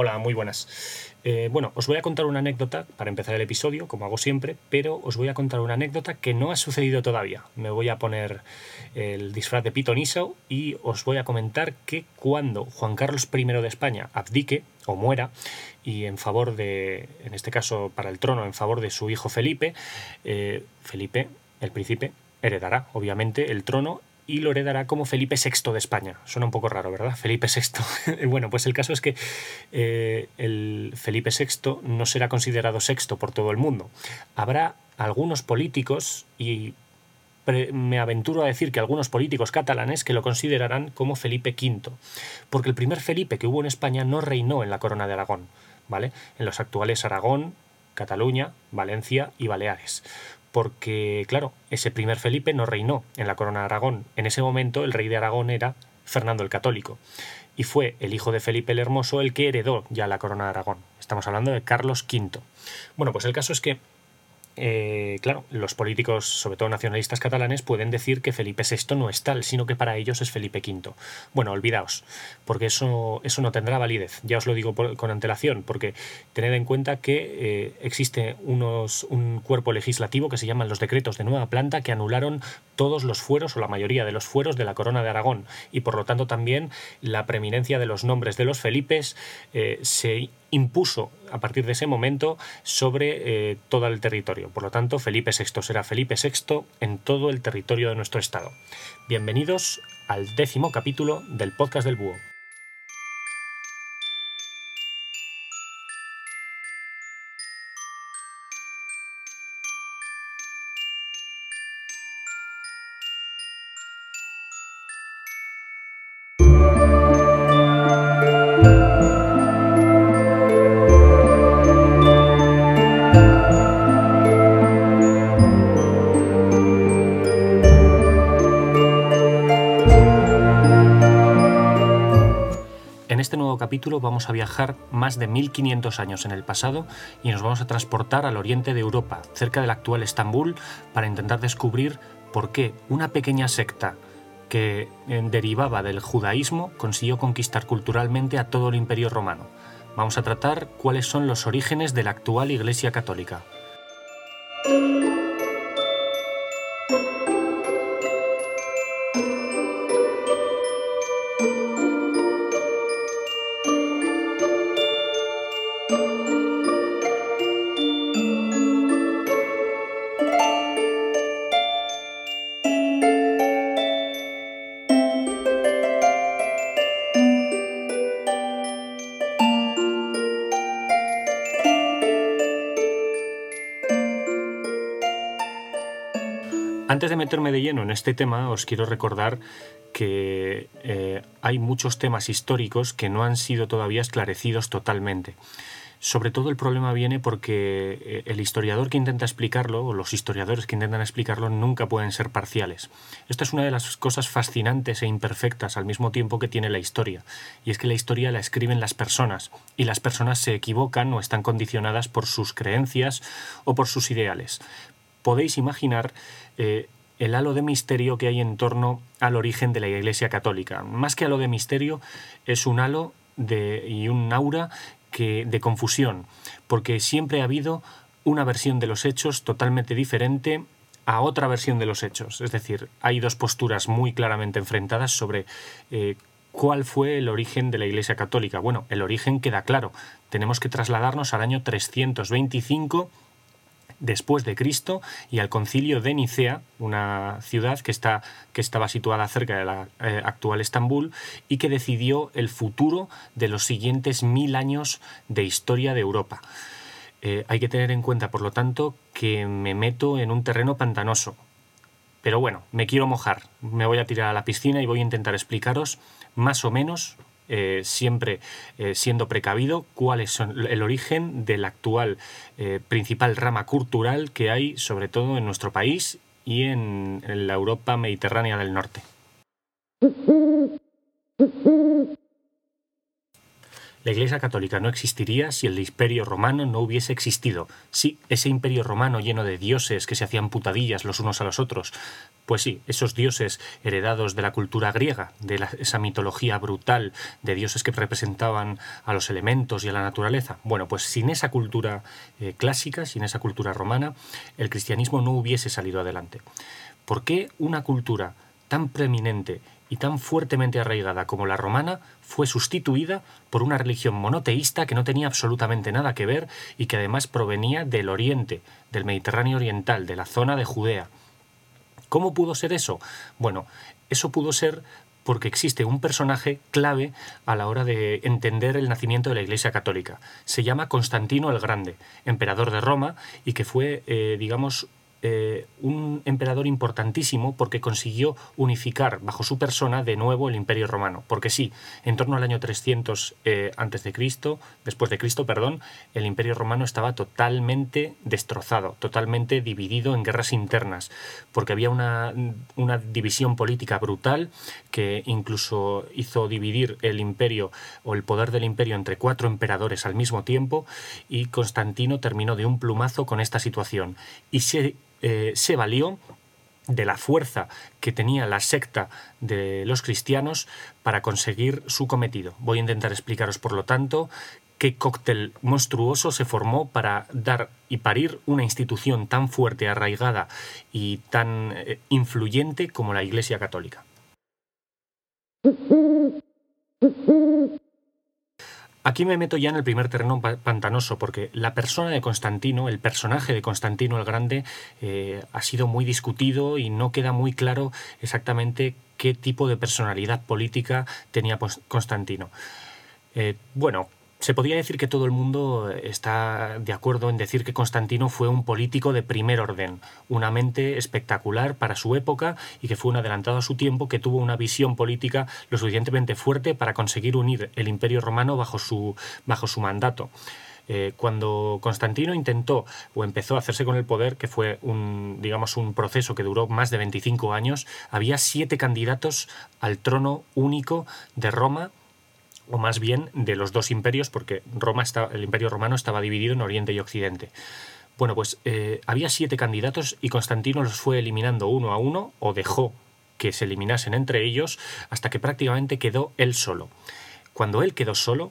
Hola, muy buenas. Eh, bueno, os voy a contar una anécdota para empezar el episodio, como hago siempre, pero os voy a contar una anécdota que no ha sucedido todavía. Me voy a poner el disfraz de Pito Niso y os voy a comentar que cuando Juan Carlos I de España abdique o muera, y en favor de, en este caso para el trono, en favor de su hijo Felipe, eh, Felipe, el príncipe, heredará obviamente el trono y lo heredará como Felipe VI de España. Suena un poco raro, ¿verdad? Felipe VI. bueno, pues el caso es que eh, el Felipe VI no será considerado sexto por todo el mundo. Habrá algunos políticos y me aventuro a decir que algunos políticos catalanes que lo considerarán como Felipe V, porque el primer Felipe que hubo en España no reinó en la corona de Aragón, ¿vale? En los actuales Aragón, Cataluña, Valencia y Baleares porque, claro, ese primer Felipe no reinó en la corona de Aragón. En ese momento el rey de Aragón era Fernando el Católico, y fue el hijo de Felipe el Hermoso el que heredó ya la corona de Aragón. Estamos hablando de Carlos V. Bueno, pues el caso es que eh, claro, los políticos, sobre todo nacionalistas catalanes, pueden decir que Felipe VI no es tal, sino que para ellos es Felipe V. Bueno, olvidaos, porque eso, eso no tendrá validez. Ya os lo digo con antelación, porque tened en cuenta que eh, existe unos, un cuerpo legislativo que se llaman los decretos de nueva planta que anularon todos los fueros o la mayoría de los fueros de la corona de Aragón y por lo tanto también la preeminencia de los nombres de los Felipes eh, se impuso a partir de ese momento sobre eh, todo el territorio. Por lo tanto, Felipe VI será Felipe VI en todo el territorio de nuestro estado. Bienvenidos al décimo capítulo del podcast del Búho. Vamos a viajar más de 1500 años en el pasado y nos vamos a transportar al oriente de Europa, cerca del actual Estambul, para intentar descubrir por qué una pequeña secta que eh, derivaba del judaísmo consiguió conquistar culturalmente a todo el imperio romano. Vamos a tratar cuáles son los orígenes de la actual Iglesia Católica. Antes de meterme de lleno en este tema, os quiero recordar que eh, hay muchos temas históricos que no han sido todavía esclarecidos totalmente. Sobre todo el problema viene porque eh, el historiador que intenta explicarlo, o los historiadores que intentan explicarlo, nunca pueden ser parciales. Esta es una de las cosas fascinantes e imperfectas al mismo tiempo que tiene la historia, y es que la historia la escriben las personas, y las personas se equivocan o están condicionadas por sus creencias o por sus ideales podéis imaginar eh, el halo de misterio que hay en torno al origen de la Iglesia Católica. Más que halo de misterio, es un halo y un aura que, de confusión, porque siempre ha habido una versión de los hechos totalmente diferente a otra versión de los hechos. Es decir, hay dos posturas muy claramente enfrentadas sobre eh, cuál fue el origen de la Iglesia Católica. Bueno, el origen queda claro. Tenemos que trasladarnos al año 325 después de Cristo y al concilio de Nicea, una ciudad que, está, que estaba situada cerca de la eh, actual Estambul y que decidió el futuro de los siguientes mil años de historia de Europa. Eh, hay que tener en cuenta, por lo tanto, que me meto en un terreno pantanoso. Pero bueno, me quiero mojar, me voy a tirar a la piscina y voy a intentar explicaros más o menos eh, siempre eh, siendo precavido cuál es el origen de la actual eh, principal rama cultural que hay, sobre todo en nuestro país y en, en la Europa mediterránea del norte. La Iglesia Católica no existiría si el imperio romano no hubiese existido. Sí, ese imperio romano lleno de dioses que se hacían putadillas los unos a los otros. Pues sí, esos dioses heredados de la cultura griega, de esa mitología brutal de dioses que representaban a los elementos y a la naturaleza. Bueno, pues sin esa cultura eh, clásica, sin esa cultura romana, el cristianismo no hubiese salido adelante. ¿Por qué una cultura tan preeminente y tan fuertemente arraigada como la romana fue sustituida por una religión monoteísta que no tenía absolutamente nada que ver y que además provenía del oriente, del Mediterráneo oriental, de la zona de Judea. ¿Cómo pudo ser eso? Bueno, eso pudo ser porque existe un personaje clave a la hora de entender el nacimiento de la Iglesia Católica. Se llama Constantino el Grande, emperador de Roma, y que fue, eh, digamos, eh, un emperador importantísimo porque consiguió unificar bajo su persona de nuevo el Imperio Romano. Porque sí, en torno al año 300 eh, antes de Cristo, después de Cristo, perdón, el Imperio Romano estaba totalmente destrozado, totalmente dividido en guerras internas, porque había una, una división política brutal que incluso hizo dividir el imperio o el poder del imperio entre cuatro emperadores al mismo tiempo y Constantino terminó de un plumazo con esta situación y se eh, se valió de la fuerza que tenía la secta de los cristianos para conseguir su cometido. Voy a intentar explicaros, por lo tanto, qué cóctel monstruoso se formó para dar y parir una institución tan fuerte, arraigada y tan eh, influyente como la Iglesia Católica. Aquí me meto ya en el primer terreno pantanoso, porque la persona de Constantino, el personaje de Constantino el Grande, eh, ha sido muy discutido y no queda muy claro exactamente qué tipo de personalidad política tenía Constantino. Eh, bueno, se podría decir que todo el mundo está de acuerdo en decir que Constantino fue un político de primer orden, una mente espectacular para su época y que fue un adelantado a su tiempo que tuvo una visión política lo suficientemente fuerte para conseguir unir el imperio romano bajo su, bajo su mandato. Eh, cuando Constantino intentó o empezó a hacerse con el poder, que fue un, digamos, un proceso que duró más de 25 años, había siete candidatos al trono único de Roma o más bien de los dos imperios, porque Roma el imperio romano estaba dividido en Oriente y Occidente. Bueno, pues eh, había siete candidatos y Constantino los fue eliminando uno a uno o dejó que se eliminasen entre ellos hasta que prácticamente quedó él solo. Cuando él quedó solo,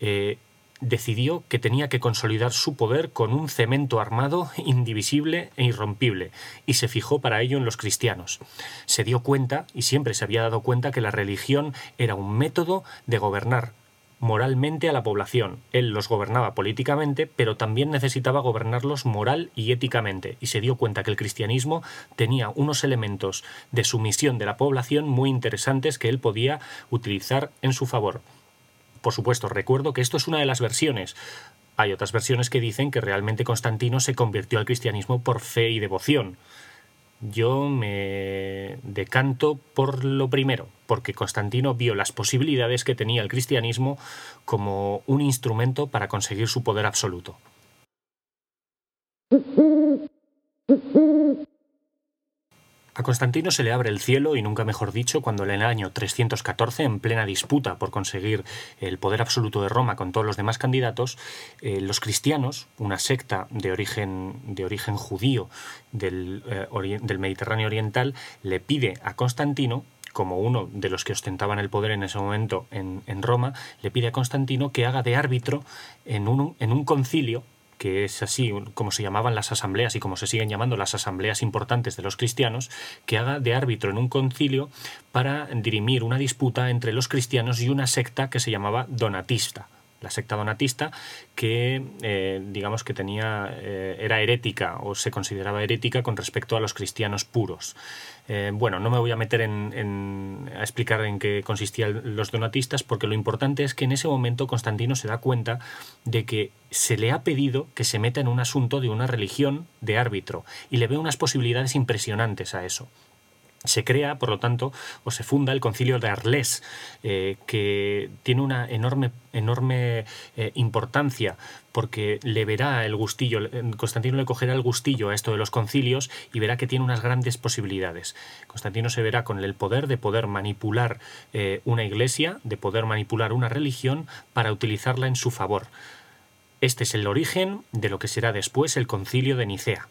eh, decidió que tenía que consolidar su poder con un cemento armado indivisible e irrompible, y se fijó para ello en los cristianos. Se dio cuenta, y siempre se había dado cuenta, que la religión era un método de gobernar moralmente a la población. Él los gobernaba políticamente, pero también necesitaba gobernarlos moral y éticamente, y se dio cuenta que el cristianismo tenía unos elementos de sumisión de la población muy interesantes que él podía utilizar en su favor. Por supuesto, recuerdo que esto es una de las versiones. Hay otras versiones que dicen que realmente Constantino se convirtió al cristianismo por fe y devoción. Yo me decanto por lo primero, porque Constantino vio las posibilidades que tenía el cristianismo como un instrumento para conseguir su poder absoluto. A Constantino se le abre el cielo, y nunca mejor dicho, cuando en el año 314, en plena disputa por conseguir el poder absoluto de Roma con todos los demás candidatos, eh, los cristianos, una secta de origen, de origen judío del, eh, del Mediterráneo Oriental, le pide a Constantino como uno de los que ostentaban el poder en ese momento en, en Roma, le pide a Constantino que haga de árbitro en un, en un concilio que es así como se llamaban las asambleas y como se siguen llamando las asambleas importantes de los cristianos, que haga de árbitro en un concilio para dirimir una disputa entre los cristianos y una secta que se llamaba donatista la secta donatista, que eh, digamos que tenía, eh, era herética o se consideraba herética con respecto a los cristianos puros. Eh, bueno, no me voy a meter en, a explicar en qué consistían los donatistas, porque lo importante es que en ese momento Constantino se da cuenta de que se le ha pedido que se meta en un asunto de una religión de árbitro y le ve unas posibilidades impresionantes a eso. Se crea, por lo tanto, o se funda el concilio de Arles, eh, que tiene una enorme, enorme eh, importancia porque le verá el gustillo, Constantino le cogerá el gustillo a esto de los concilios y verá que tiene unas grandes posibilidades. Constantino se verá con el poder de poder manipular eh, una iglesia, de poder manipular una religión para utilizarla en su favor. Este es el origen de lo que será después el concilio de Nicea.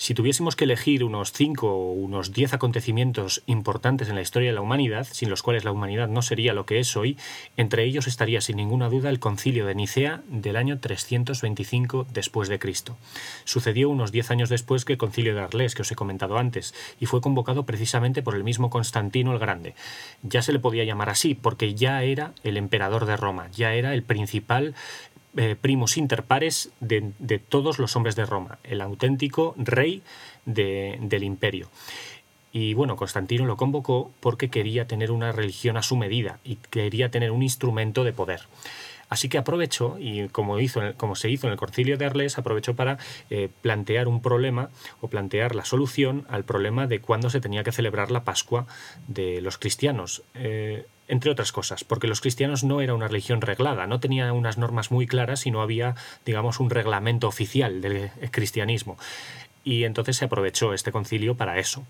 Si tuviésemos que elegir unos 5 o unos 10 acontecimientos importantes en la historia de la humanidad, sin los cuales la humanidad no sería lo que es hoy, entre ellos estaría sin ninguna duda el concilio de Nicea del año 325 después de Cristo. Sucedió unos 10 años después que el concilio de Arles que os he comentado antes y fue convocado precisamente por el mismo Constantino el Grande. Ya se le podía llamar así porque ya era el emperador de Roma, ya era el principal eh, primos inter pares de, todos los hombres de Roma, el auténtico rey del imperio. Y bueno, Constantino lo convocó porque quería tener una religión a su medida y quería tener un instrumento de poder. Así que aprovechó, y como, hizo, como se hizo en el concilio de Arles, aprovechó para eh, plantear un problema o plantear la solución al problema de cuándo se tenía que celebrar la Pascua de los cristianos. Eh, entre otras cosas, porque los cristianos no era una religión reglada, no tenía unas normas muy claras y no había, digamos, un reglamento oficial del cristianismo. Y entonces se aprovechó este concilio para eso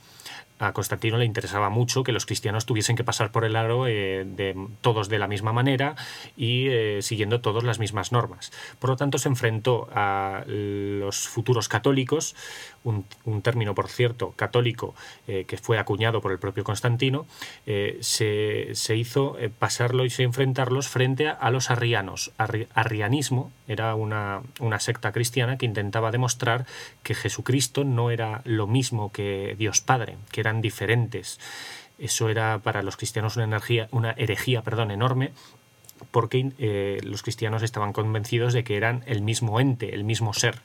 a Constantino le interesaba mucho que los cristianos tuviesen que pasar por el aro eh, de, todos de la misma manera y eh, siguiendo todas las mismas normas. Por lo tanto, se enfrentó a los futuros católicos, un, término, por cierto, católico, eh, que fue acuñado por el propio Constantino, se, se, hizo pasarlo y enfrentarlos frente a, los arrianos. arrianismo era una, una secta cristiana que intentaba demostrar que Jesucristo no era lo mismo que Dios Padre, que era diferentes. Eso era para los cristianos una, energía, una herejía perdón, enorme porque eh, los cristianos estaban convencidos de que eran el mismo ente, el mismo ser.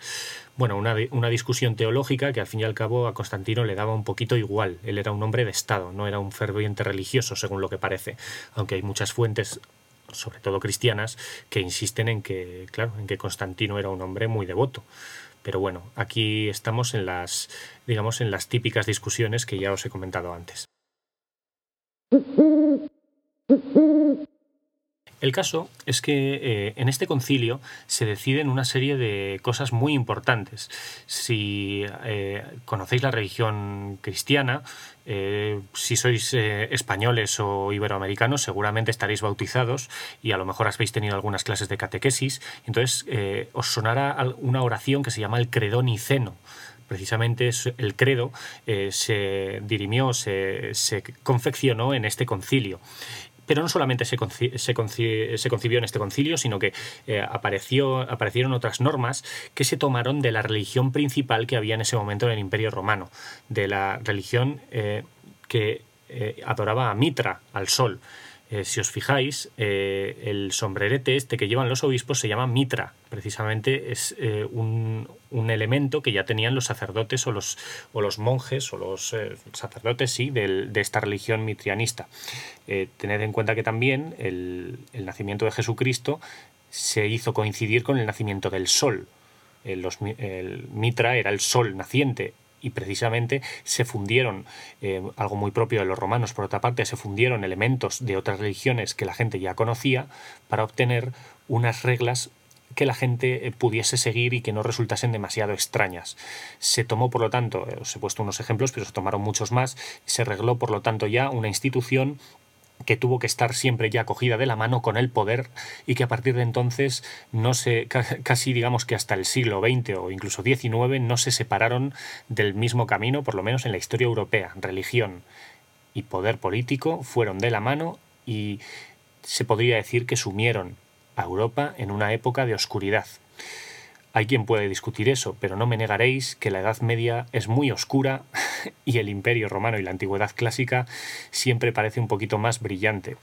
Bueno, una, una, discusión teológica que al fin y al cabo a Constantino le daba un poquito igual. Él era un hombre de Estado, no era un ferviente religioso, según lo que parece, aunque hay muchas fuentes sobre todo cristianas, que insisten en que, claro, en que Constantino era un hombre muy devoto. Pero bueno, aquí estamos en las, digamos, en las típicas discusiones que ya os he comentado antes. El caso es que eh, en este concilio se deciden una serie de cosas muy importantes. Si eh, conocéis la religión cristiana, eh, si sois españoles o iberoamericanos, seguramente estaréis bautizados y a lo mejor habéis tenido algunas clases de catequesis. Entonces os sonará una oración que se llama el credo niceno precisamente el credo se dirimió, se, se, confeccionó en este concilio. Pero no solamente se, se, concibió en este concilio, sino que eh, apareció, aparecieron otras normas que se tomaron de la religión principal que había en ese momento en el Imperio Romano, de la religión eh, que eh, adoraba a Mitra, al sol. Eh, si os fijáis, eh, el sombrerete este que llevan los obispos se llama mitra. Precisamente es eh, un, elemento que ya tenían los sacerdotes o los, o los monjes o los sacerdotes, sí, de esta religión mitrianista. tened en cuenta que también el, el, nacimiento de Jesucristo se hizo coincidir con el nacimiento del sol. el mitra era el sol naciente y precisamente se fundieron, eh, algo muy propio de los romanos por otra parte, se fundieron elementos de otras religiones que la gente ya conocía para obtener unas reglas que la gente eh, pudiese seguir y que no resultasen demasiado extrañas. Se tomó, por lo tanto, eh, os he puesto unos ejemplos, pero se tomaron muchos más, se regló, por lo tanto, ya una institución que tuvo que estar siempre ya cogida de la mano con el poder y que a partir de entonces no se casi digamos que hasta el siglo XX o incluso XIX no se separaron del mismo camino, por lo menos en la historia europea. Religión y poder político fueron de la mano y se podría decir que sumieron a Europa en una época de oscuridad. Hay quien puede discutir eso, pero no me negaréis que la Edad Media es muy oscura y el Imperio Romano y la Antigüedad Clásica siempre parece un poquito más brillante.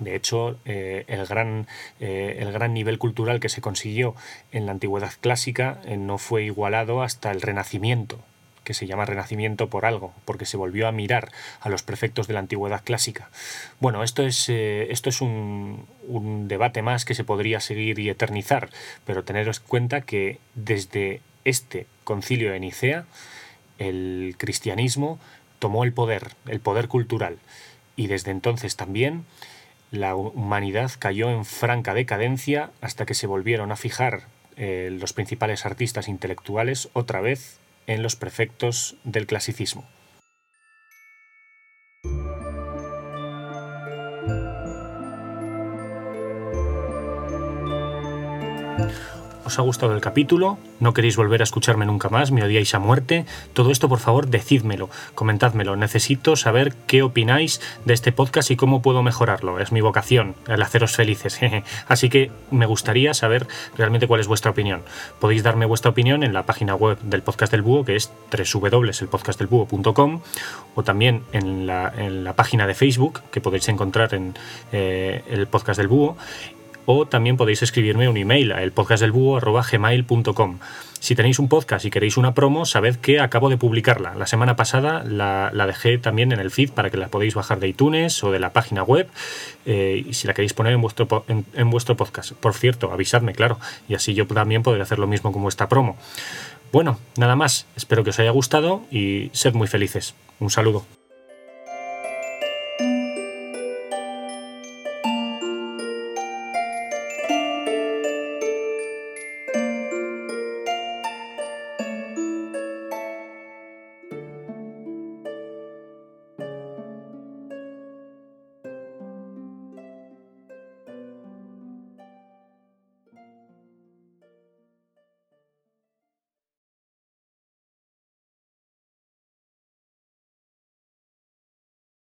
De hecho, eh, el, gran, eh, el, gran, nivel cultural que se consiguió en la Antigüedad Clásica eh, no fue igualado hasta el Renacimiento, que se llama Renacimiento por algo, porque se volvió a mirar a los prefectos de la antigüedad clásica. Bueno, esto es, eh, esto es un, debate más que se podría seguir y eternizar, pero teneros en cuenta que desde este concilio de Nicea, el cristianismo tomó el poder, el poder cultural, y desde entonces también la humanidad cayó en franca decadencia hasta que se volvieron a fijar eh, los principales artistas intelectuales otra vez en los prefectos del clasicismo. ¿Os ha gustado el capítulo? ¿No queréis volver a escucharme nunca más? ¿Me odiáis a muerte? Todo esto, por favor, decídmelo, comentádmelo. Necesito saber qué opináis de este podcast y cómo puedo mejorarlo. Es mi vocación, el haceros felices. Así que me gustaría saber realmente cuál es vuestra opinión. Podéis darme vuestra opinión en la página web del Podcast del Búho, que es www.elpodcastdelbúho.com, o también en la, página de Facebook, que podéis encontrar en eh, el Podcast del Búho o también podéis escribirme un email a elpodcastdelbúho.gmail.com. Si tenéis un podcast y queréis una promo, sabed que acabo de publicarla. La semana pasada la, dejé también en el feed para que la podéis bajar de iTunes o de la página web eh, y si la queréis poner en vuestro, en vuestro podcast. Por cierto, avisadme, claro, y así yo también podré hacer lo mismo con vuestra promo. Bueno, nada más, espero que os haya gustado y sed muy felices. Un saludo.